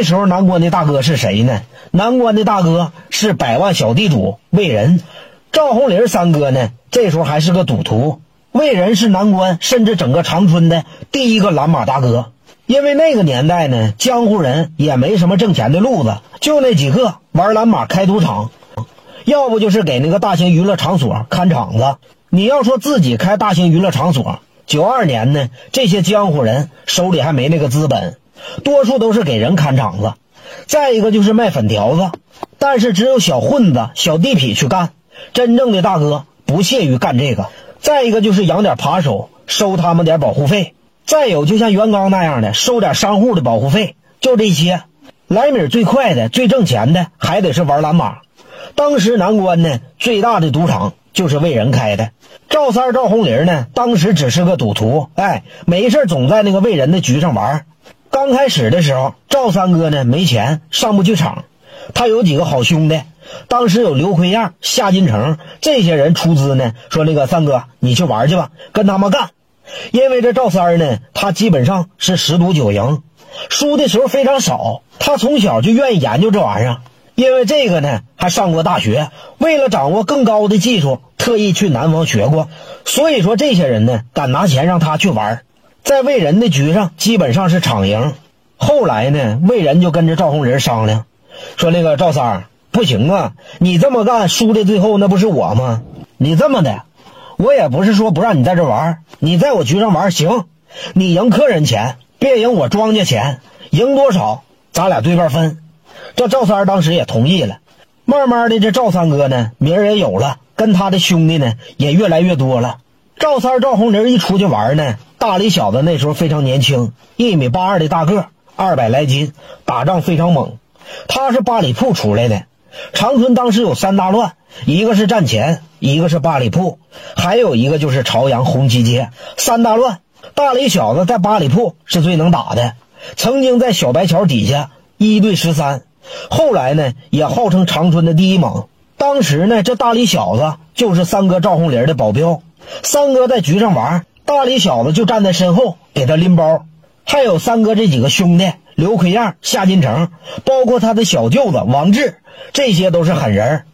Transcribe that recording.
这时候南关的大哥是谁呢？南关的大哥是百万小地主魏仁，赵红林三哥呢，这时候还是个赌徒。魏仁是南关甚至整个长春的第一个蓝马大哥。因为那个年代呢，江湖人也没什么挣钱的路子，就那几个玩蓝马、开赌场，要不就是给那个大型娱乐场所看场子。你要说自己开大型娱乐场所，九二年呢，这些江湖人手里还没那个资本，多数都是给人看场子。再一个就是卖粉条子，但是只有小混子、小地痞去干，真正的大哥不屑于干这个。再一个就是养点扒手，收他们点保护费。再有，就像袁刚那样的收点商户的保护费，就这些。来米最快的、最挣钱的，还得是玩蓝马。当时南关呢，最大的赌场就是为人开的。赵三赵红林呢，当时只是个赌徒，哎，没事总在那个为人的局上玩。刚开始的时候，赵三哥呢没钱，上不去场。他有几个好兄弟，当时有刘奎样、夏金城这些人出资呢，说那个三哥你去玩去吧，跟他们干。因为这赵三呢，他基本上是十赌九赢，输的时候非常少。他从小就愿意研究这玩意儿，因为这个呢还上过大学，为了掌握更高的技术，特意去南方学过。所以说这些人呢敢拿钱让他去玩，在魏人的局上基本上是场赢。后来呢，魏人就跟着赵红人商量，说那个赵三儿不行啊，你这么干输的最后那不是我吗？你这么的。我也不是说不让你在这玩，你在我局上玩行，你赢客人钱，别赢我庄稼钱，赢多少咱俩对半分。这赵三当时也同意了。慢慢的，这赵三哥呢名也有了，跟他的兄弟呢也越来越多了。赵三赵红林一出去玩呢，大李小子那时候非常年轻，一米八二的大个，二百来斤，打仗非常猛。他是八里铺出来的。长春当时有三大乱，一个是战前，一个是八里铺，还有一个就是朝阳红旗街。三大乱，大李小子在八里铺是最能打的，曾经在小白桥底下一对十三，后来呢也号称长春的第一猛。当时呢，这大李小子就是三哥赵红林的保镖，三哥在局上玩，大李小子就站在身后给他拎包，还有三哥这几个兄弟。刘奎样、夏金城，包括他的小舅子王志，这些都是狠人